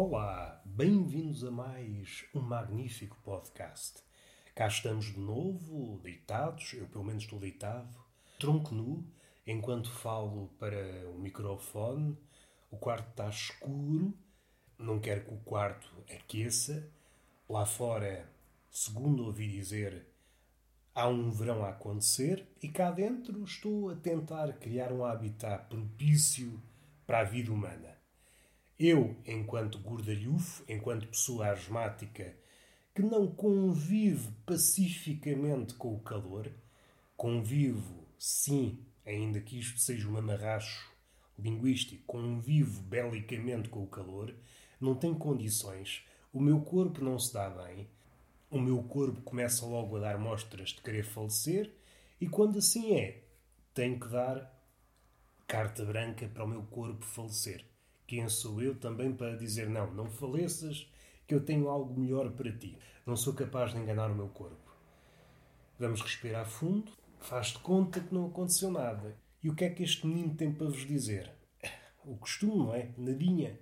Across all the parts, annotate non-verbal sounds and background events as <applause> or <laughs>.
Olá, bem-vindos a mais um magnífico podcast. Cá estamos de novo, deitados, eu pelo menos estou deitado, tronco nu, enquanto falo para o microfone. O quarto está escuro, não quero que o quarto aqueça. Lá fora, segundo ouvi dizer, há um verão a acontecer e cá dentro estou a tentar criar um habitat propício para a vida humana. Eu, enquanto gordalhufo, enquanto pessoa asmática que não convive pacificamente com o calor, convivo, sim, ainda que isto seja um amarracho linguístico, convivo belicamente com o calor, não tenho condições, o meu corpo não se dá bem, o meu corpo começa logo a dar mostras de querer falecer, e quando assim é, tenho que dar carta branca para o meu corpo falecer. Quem sou eu também para dizer não, não faleças, que eu tenho algo melhor para ti. Não sou capaz de enganar o meu corpo. Vamos respirar fundo. Faz de conta que não aconteceu nada. E o que é que este menino tem para vos dizer? O costume, não é? Nadinha.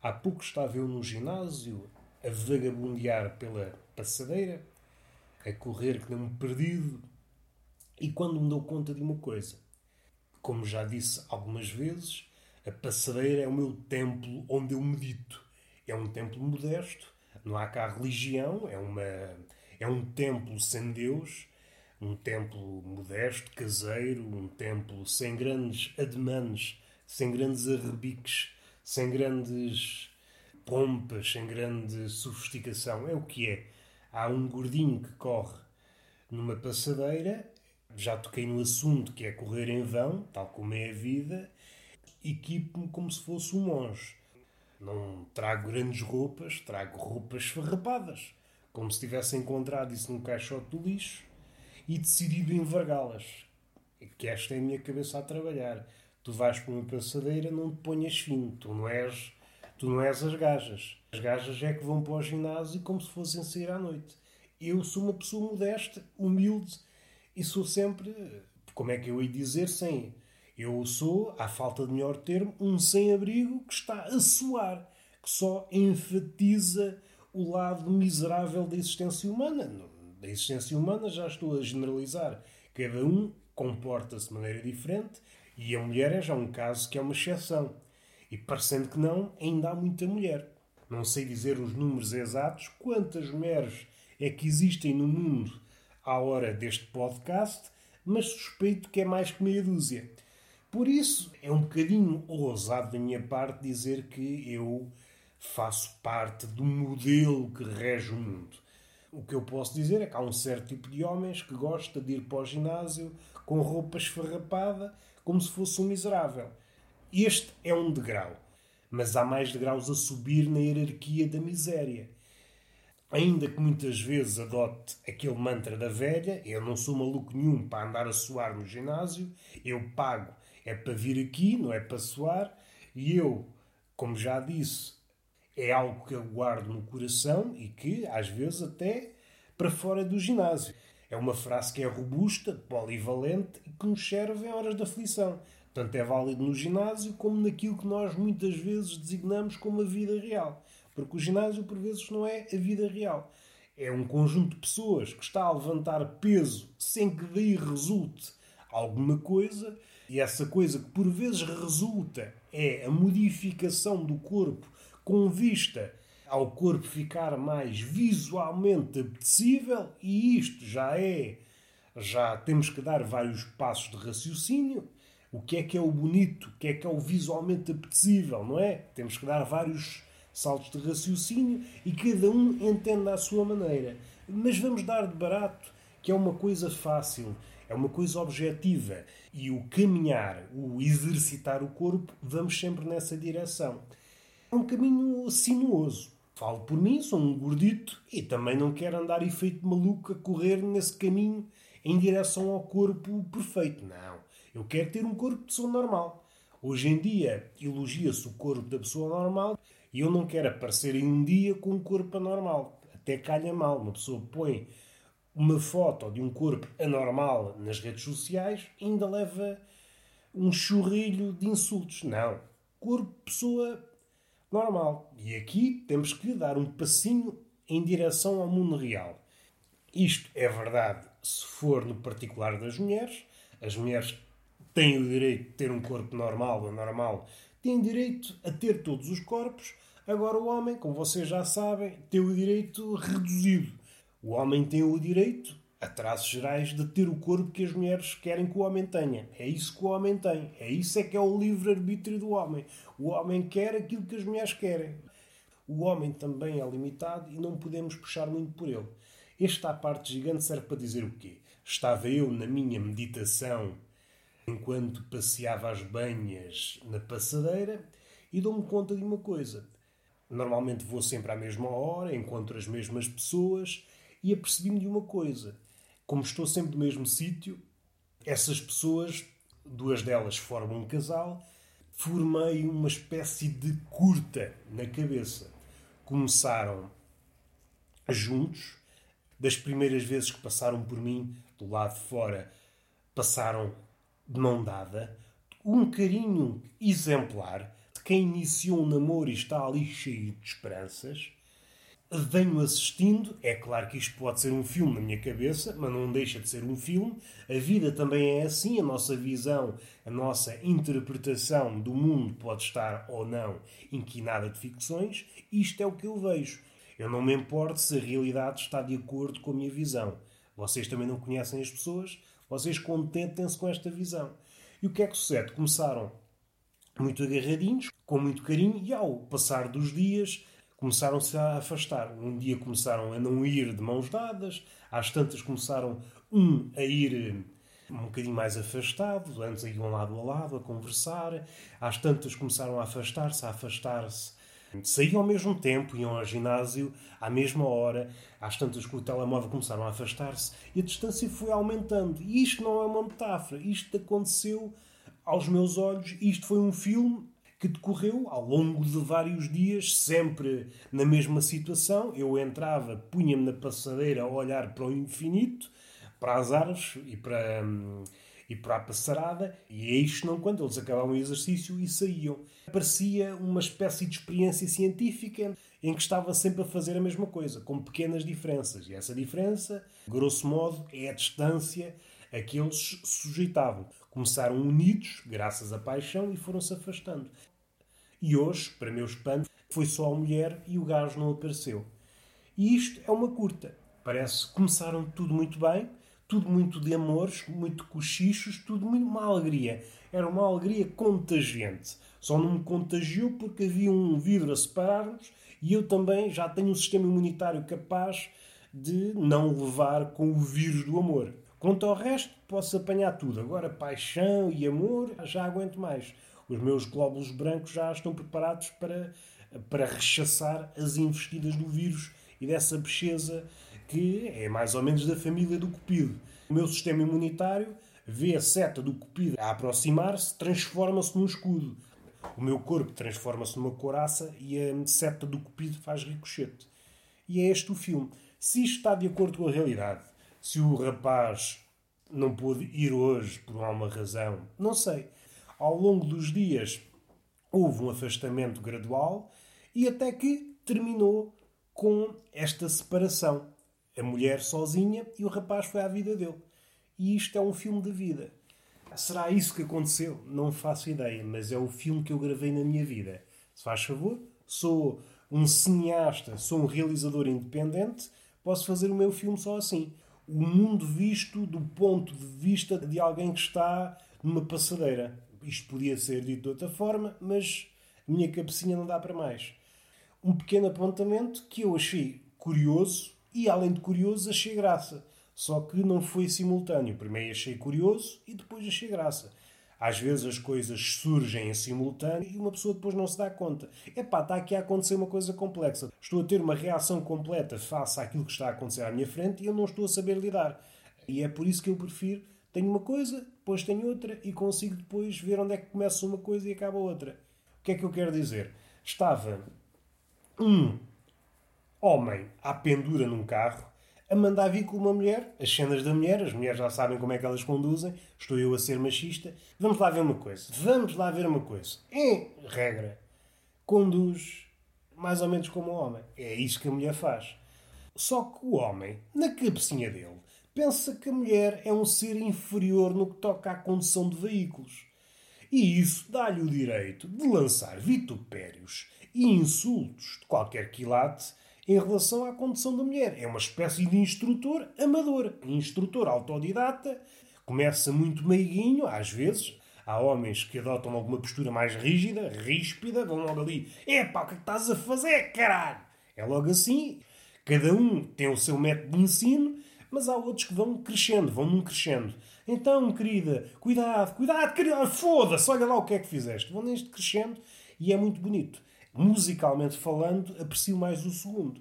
Há pouco estava eu no ginásio, a vagabundear pela passadeira, a correr que nem um perdido, e quando me dou conta de uma coisa, como já disse algumas vezes, a passadeira é o meu templo onde eu medito. É um templo modesto, não há cá religião, é, uma, é um templo sem Deus, um templo modesto, caseiro, um templo sem grandes ademanes, sem grandes arrebiques, sem grandes pompas, sem grande sofisticação. É o que é. Há um gordinho que corre numa passadeira, já toquei no assunto que é correr em vão, tal como é a vida, equipo-me como se fosse um monge. Não trago grandes roupas, trago roupas farrapadas, como se tivesse encontrado isso num caixote do lixo e decidido envergá-las. Que esta é a minha cabeça a trabalhar. Tu vais para uma passadeira, não te ponhas fino. Tu não és, tu não és as gajas. As gajas é que vão para o ginásio como se fossem sair à noite. Eu sou uma pessoa modesta, humilde e sou sempre, como é que eu ia dizer, sem eu sou, à falta de melhor termo, um sem-abrigo que está a suar, que só enfatiza o lado miserável da existência humana. Da existência humana já estou a generalizar. Cada um comporta-se de maneira diferente e a mulher é já um caso que é uma exceção. E parecendo que não, ainda há muita mulher. Não sei dizer os números exatos, quantas mulheres é que existem no mundo à hora deste podcast, mas suspeito que é mais que meia dúzia. Por isso, é um bocadinho ousado da minha parte dizer que eu faço parte do modelo que rege o mundo. O que eu posso dizer é que há um certo tipo de homens que gosta de ir para o ginásio com roupa esfarrapada, como se fosse um miserável. Este é um degrau, mas há mais degraus a subir na hierarquia da miséria. Ainda que muitas vezes adote aquele mantra da velha, eu não sou maluco nenhum para andar a suar no ginásio, eu pago é para vir aqui, não é para soar, e eu, como já disse, é algo que eu guardo no coração e que, às vezes, até para fora do ginásio. É uma frase que é robusta, polivalente e que nos serve em horas de aflição. Tanto é válido no ginásio como naquilo que nós muitas vezes designamos como a vida real. Porque o ginásio, por vezes, não é a vida real. É um conjunto de pessoas que está a levantar peso sem que daí resulte alguma coisa e essa coisa que por vezes resulta é a modificação do corpo com vista ao corpo ficar mais visualmente apetecível, e isto já é. Já temos que dar vários passos de raciocínio. O que é que é o bonito? O que é que é o visualmente apetecível, não é? Temos que dar vários saltos de raciocínio e cada um entende à sua maneira. Mas vamos dar de barato que é uma coisa fácil é uma coisa objetiva. E o caminhar, o exercitar o corpo, vamos sempre nessa direção. É um caminho sinuoso. Falo por mim, sou um gordito e também não quero andar efeito maluco a correr nesse caminho em direção ao corpo perfeito. Não. Eu quero ter um corpo de pessoa normal. Hoje em dia elogia-se o corpo da pessoa normal e eu não quero aparecer em um dia com um corpo anormal. Até calha mal. Uma pessoa põe uma foto de um corpo anormal nas redes sociais ainda leva um churrilho de insultos. Não. Corpo, pessoa normal. E aqui temos que dar um passinho em direção ao mundo real. Isto é verdade se for no particular das mulheres. As mulheres têm o direito de ter um corpo normal ou normal, têm direito a ter todos os corpos. Agora, o homem, como vocês já sabem, tem o direito reduzido. O homem tem o direito, a traços gerais, de ter o corpo que as mulheres querem que o homem tenha. É isso que o homem tem. É isso é que é o livre-arbítrio do homem. O homem quer aquilo que as mulheres querem. O homem também é limitado e não podemos puxar muito por ele. Esta parte gigante serve para dizer o quê? Estava eu na minha meditação enquanto passeava as banhas na passadeira e dou-me conta de uma coisa. Normalmente vou sempre à mesma hora, encontro as mesmas pessoas e apercebi-me de uma coisa. Como estou sempre no mesmo sítio, essas pessoas, duas delas formam um casal, formei uma espécie de curta na cabeça. Começaram juntos, das primeiras vezes que passaram por mim, do lado de fora, passaram de mão dada, um carinho exemplar de quem iniciou um namoro e está ali cheio de esperanças. Venho assistindo, é claro que isto pode ser um filme na minha cabeça, mas não deixa de ser um filme. A vida também é assim, a nossa visão, a nossa interpretação do mundo pode estar ou não inquinada de ficções. Isto é o que eu vejo. Eu não me importo se a realidade está de acordo com a minha visão. Vocês também não conhecem as pessoas, vocês contentem-se com esta visão. E o que é que sucede? Começaram muito agarradinhos, com muito carinho, e ao passar dos dias começaram-se a afastar. Um dia começaram a não ir de mãos dadas, às tantas começaram um a ir um bocadinho mais afastados, antes iam lado a lado a conversar, às tantas começaram a afastar-se, a afastar-se Saíam ao mesmo tempo, iam ao ginásio à mesma hora, às tantas que o telemóvel começaram a afastar-se e a distância foi aumentando. E isto não é uma metáfora, isto aconteceu aos meus olhos. Isto foi um filme que decorreu ao longo de vários dias, sempre na mesma situação. Eu entrava, punha-me na passadeira a olhar para o infinito, para as árvores e para. Hum, e para a passarada, e isto não quando eles acabavam o exercício e saíam. Parecia uma espécie de experiência científica em que estava sempre a fazer a mesma coisa, com pequenas diferenças. E essa diferença, grosso modo, é a distância a que eles sujeitavam. Começaram unidos, graças à paixão, e foram-se afastando. E hoje, para meu espanto, foi só a mulher e o gajo não apareceu. E isto é uma curta. Parece que começaram tudo muito bem, tudo muito de amores, muito cochichos, tudo muito uma alegria. Era uma alegria contagiante. Só não me contagiou porque havia um vidro a separar-nos e eu também já tenho um sistema imunitário capaz de não levar com o vírus do amor. Quanto ao resto, posso apanhar tudo. Agora, paixão e amor, já aguento mais. Os meus glóbulos brancos já estão preparados para, para rechaçar as investidas do vírus e dessa bexeza que é mais ou menos da família do cupido. O meu sistema imunitário vê a seta do cupido a aproximar-se, transforma-se num escudo. O meu corpo transforma-se numa coraça e a seta do cupido faz ricochete. E é este o filme. Se isto está de acordo com a realidade, se o rapaz não pôde ir hoje por alguma razão, não sei. Ao longo dos dias houve um afastamento gradual e até que terminou com esta separação a mulher sozinha e o rapaz foi à vida dele. E isto é um filme de vida. Será isso que aconteceu? Não faço ideia, mas é o filme que eu gravei na minha vida. Se faz favor, sou um cineasta, sou um realizador independente, posso fazer o meu filme só assim. O mundo visto do ponto de vista de alguém que está numa passadeira. Isto podia ser dito de outra forma, mas a minha cabecinha não dá para mais. Um pequeno apontamento que eu achei curioso e além de curioso, achei graça. Só que não foi simultâneo. Primeiro achei curioso e depois achei graça. Às vezes as coisas surgem em simultâneo e uma pessoa depois não se dá conta. Epá, está aqui a acontecer uma coisa complexa. Estou a ter uma reação completa face àquilo que está a acontecer à minha frente e eu não estou a saber lidar. E é por isso que eu prefiro. Tenho uma coisa, depois tenho outra e consigo depois ver onde é que começa uma coisa e acaba outra. O que é que eu quero dizer? Estava um homem à pendura num carro, a mandar vir com uma mulher, as cenas da mulher, as mulheres já sabem como é que elas conduzem, estou eu a ser machista. Vamos lá ver uma coisa, vamos lá ver uma coisa. Em regra, conduz mais ou menos como o homem. É isso que a mulher faz. Só que o homem, na cabecinha dele, pensa que a mulher é um ser inferior no que toca à condução de veículos. E isso dá-lhe o direito de lançar vitupérios e insultos de qualquer quilate em relação à condução da mulher. É uma espécie de instrutor amador, instrutor autodidata, começa muito meiguinho, às vezes. Há homens que adotam alguma postura mais rígida, ríspida, vão logo ali, epá, o que é estás a fazer, caralho? É logo assim. Cada um tem o seu método de ensino, mas há outros que vão crescendo, vão num crescendo. Então, querida, cuidado, cuidado, querida, foda-se, olha lá o que é que fizeste. Vão neste crescendo e é muito bonito. Musicalmente falando, aprecio mais o segundo.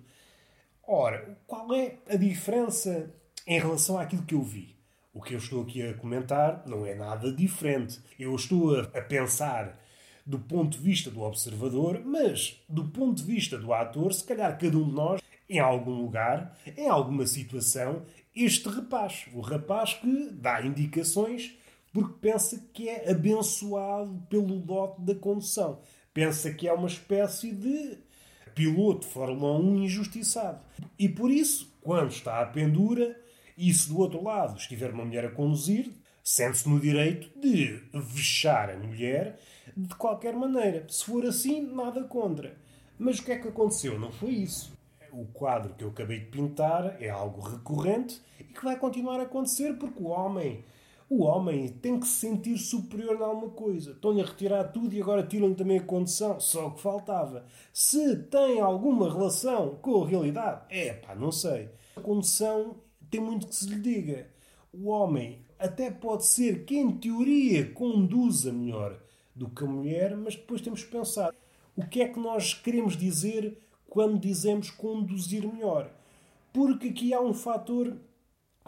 Ora, qual é a diferença em relação àquilo que eu vi? O que eu estou aqui a comentar não é nada diferente. Eu estou a pensar do ponto de vista do observador, mas do ponto de vista do ator, se calhar cada um de nós, em algum lugar, em alguma situação, este rapaz, o rapaz que dá indicações porque pensa que é abençoado pelo dote da condução. Pensa que é uma espécie de piloto de Fórmula 1 injustiçado. E por isso, quando está à pendura, e se do outro lado estiver uma mulher a conduzir, sente-se no direito de vexar a mulher de qualquer maneira. Se for assim, nada contra. Mas o que é que aconteceu? Não foi isso. O quadro que eu acabei de pintar é algo recorrente e que vai continuar a acontecer porque o homem, o homem tem que se sentir superior a alguma coisa. Estão-lhe a retirar tudo e agora tiram-lhe também a condição. Só o que faltava. Se tem alguma relação com a realidade, é pá, não sei. A condição tem muito que se lhe diga. O homem até pode ser que, em teoria, conduza melhor do que a mulher, mas depois temos que pensar o que é que nós queremos dizer quando dizemos conduzir melhor. Porque aqui há um fator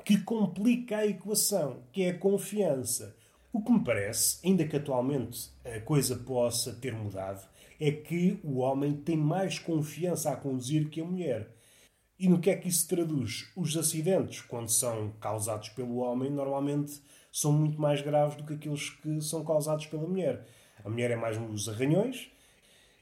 que complica a equação, que é a confiança. O que me parece, ainda que atualmente a coisa possa ter mudado, é que o homem tem mais confiança a conduzir que a mulher. E no que é que isso traduz? Os acidentes, quando são causados pelo homem, normalmente são muito mais graves do que aqueles que são causados pela mulher. A mulher é mais nos arranhões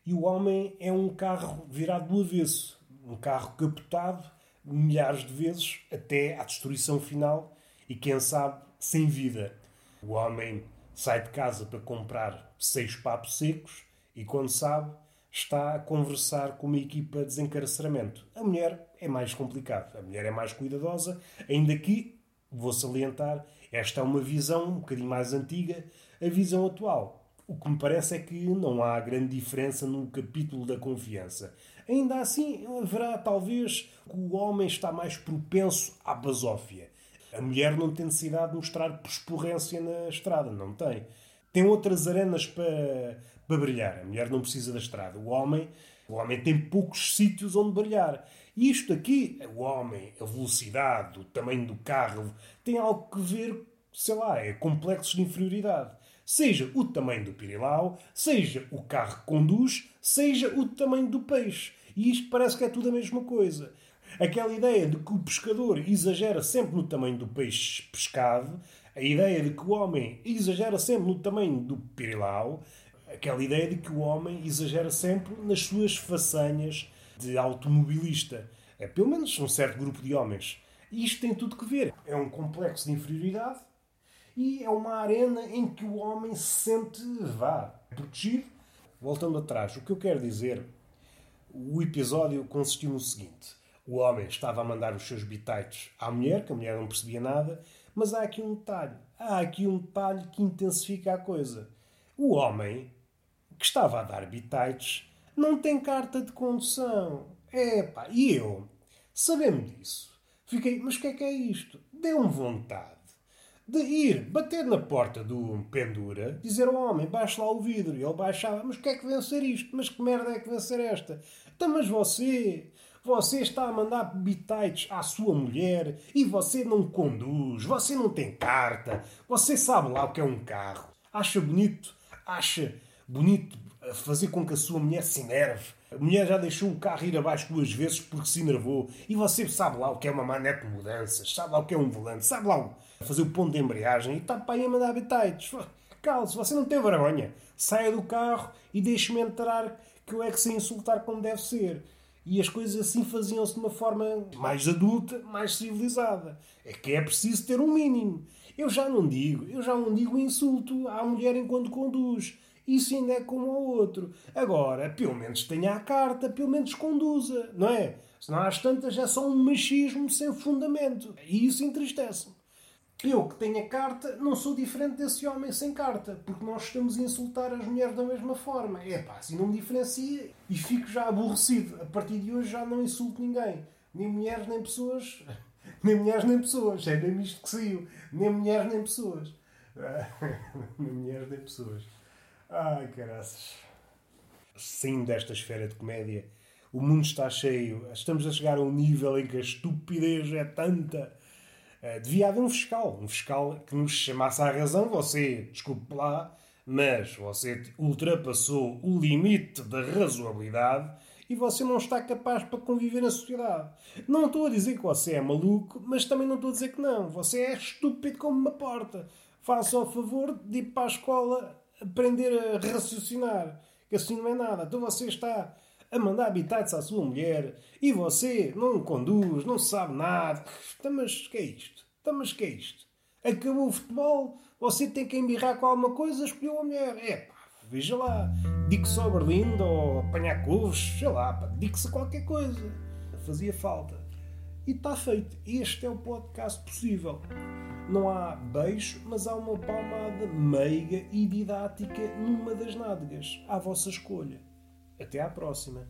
e o homem é um carro virado do avesso, um carro capotado milhares de vezes até à destruição final e quem sabe sem vida. O homem sai de casa para comprar seis papos secos e quando sabe está a conversar com uma equipa de desencarceramento. A mulher é mais complicado, a mulher é mais cuidadosa, ainda que, vou salientar, esta é uma visão um bocadinho mais antiga, a visão atual. O que me parece é que não há grande diferença no capítulo da confiança. Ainda assim, haverá talvez que o homem está mais propenso à basófia. A mulher não tem necessidade de mostrar persporrência na estrada, não tem. Tem outras arenas para, para brilhar. A mulher não precisa da estrada. O homem, o homem tem poucos sítios onde brilhar. E isto aqui, o homem, a velocidade, o tamanho do carro, tem algo que ver, sei lá, é complexos de inferioridade. Seja o tamanho do pirilau, seja o carro que conduz, seja o tamanho do peixe. E isto parece que é tudo a mesma coisa. Aquela ideia de que o pescador exagera sempre no tamanho do peixe pescado, a ideia de que o homem exagera sempre no tamanho do pirilau, aquela ideia de que o homem exagera sempre nas suas façanhas de automobilista. É pelo menos um certo grupo de homens. E isto tem tudo que ver. É um complexo de inferioridade e é uma arena em que o homem se sente, vá, protegido. Voltando atrás, o que eu quero dizer, o episódio consistiu no seguinte. O homem estava a mandar os seus bitites à mulher, que a mulher não percebia nada, mas há aqui um detalhe. Há aqui um detalhe que intensifica a coisa. O homem que estava a dar bitites não tem carta de condução. Epá, e eu, sabendo disso, fiquei, mas o que é que é isto? Deu-me vontade de ir bater na porta do pendura, dizer ao homem, baixe lá o vidro. E ele baixava, mas que é que vem ser isto? Mas que merda é que vem ser esta? Então, mas você, você está a mandar bitites à sua mulher e você não conduz, você não tem carta, você sabe lá o que é um carro. Acha bonito? Acha bonito fazer com que a sua mulher se enerve. A mulher já deixou o carro ir abaixo duas vezes porque se enervou. E você sabe lá o que é uma manete de mudanças, sabe lá o que é um volante, sabe lá fazer o ponto de embreagem e está para aí a mandar bitites. cale-se, você não tem vergonha. Saia do carro e deixe-me entrar, que eu é que sei insultar como deve ser. E as coisas assim faziam-se de uma forma mais adulta, mais civilizada. É que é preciso ter um mínimo. Eu já não digo, eu já não digo insulto à mulher enquanto conduz. Isso ainda é como ao outro. Agora, pelo menos tenha a carta, pelo menos conduza, não é? Senão às tantas é só um machismo sem fundamento. E isso entristece-me. Eu que tenho a carta não sou diferente desse homem sem carta, porque nós estamos a insultar as mulheres da mesma forma. É pá, assim não me diferencia e fico já aborrecido. A partir de hoje já não insulto ninguém. Nem mulheres, nem pessoas. <laughs> Nem mulheres, nem pessoas. É mesmo isto que saiu. Nem mulheres, nem pessoas. <laughs> nem mulheres, nem pessoas. Ai, caraças. Sim, desta esfera de comédia, o mundo está cheio. Estamos a chegar a um nível em que a estupidez é tanta eh, devia haver um fiscal, um fiscal que nos chamasse à razão. Você, desculpe lá, mas você ultrapassou o limite da razoabilidade e você não está capaz para conviver na sociedade. Não estou a dizer que você é maluco, mas também não estou a dizer que não. Você é estúpido como uma porta. Faça o favor de ir para a escola aprender a raciocinar, que assim não é nada. Então você está a mandar habitats à sua mulher e você não conduz, não sabe nada. Então, mas que é isto? Então, mas que é isto? Acabou o futebol, você tem que embirrar com alguma coisa, escolheu a mulher. É pá, veja lá, dique-se ao Berlindo ou apanhar couves, sei lá, dique-se qualquer coisa. Fazia falta. E está feito. Este é o podcast possível. Não há beijo, mas há uma palmada meiga e didática numa das nádegas, à vossa escolha. Até à próxima!